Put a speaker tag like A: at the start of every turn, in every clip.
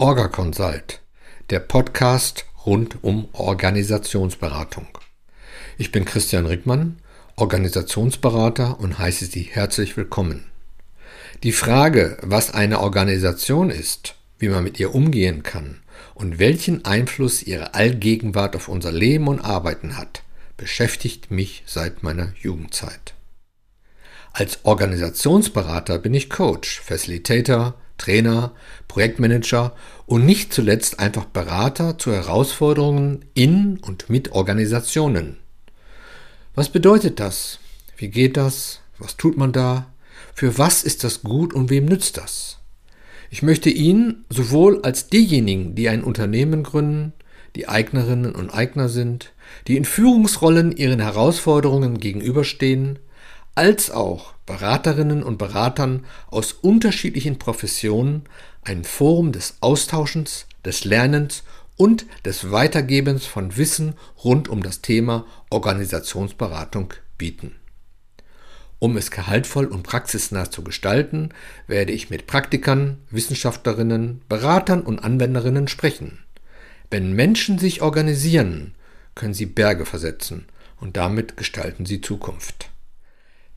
A: Orga Consult, der Podcast rund um Organisationsberatung. Ich bin Christian Rickmann, Organisationsberater und heiße Sie herzlich willkommen. Die Frage, was eine Organisation ist, wie man mit ihr umgehen kann und welchen Einfluss ihre Allgegenwart auf unser Leben und Arbeiten hat, beschäftigt mich seit meiner Jugendzeit. Als Organisationsberater bin ich Coach, Facilitator, Trainer, Projektmanager und nicht zuletzt einfach Berater zu Herausforderungen in und mit Organisationen. Was bedeutet das? Wie geht das? Was tut man da? Für was ist das gut und wem nützt das? Ich möchte Ihnen sowohl als diejenigen, die ein Unternehmen gründen, die Eignerinnen und Eigner sind, die in Führungsrollen ihren Herausforderungen gegenüberstehen, als auch Beraterinnen und Beratern aus unterschiedlichen Professionen ein Forum des Austauschens, des Lernens und des Weitergebens von Wissen rund um das Thema Organisationsberatung bieten. Um es gehaltvoll und praxisnah zu gestalten, werde ich mit Praktikern, Wissenschaftlerinnen, Beratern und Anwenderinnen sprechen. Wenn Menschen sich organisieren, können sie Berge versetzen und damit gestalten sie Zukunft.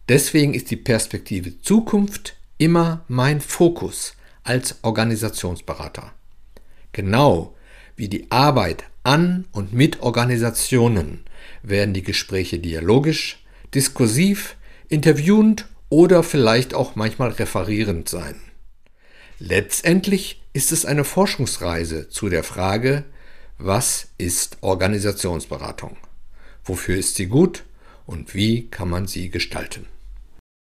A: Deswegen ist die Perspektive Zukunft immer mein Fokus als Organisationsberater. Genau wie die Arbeit an und mit Organisationen werden die Gespräche dialogisch, diskursiv, interviewend oder vielleicht auch manchmal referierend sein. Letztendlich ist es eine Forschungsreise zu der Frage, was ist Organisationsberatung? Wofür ist sie gut und wie kann man sie gestalten?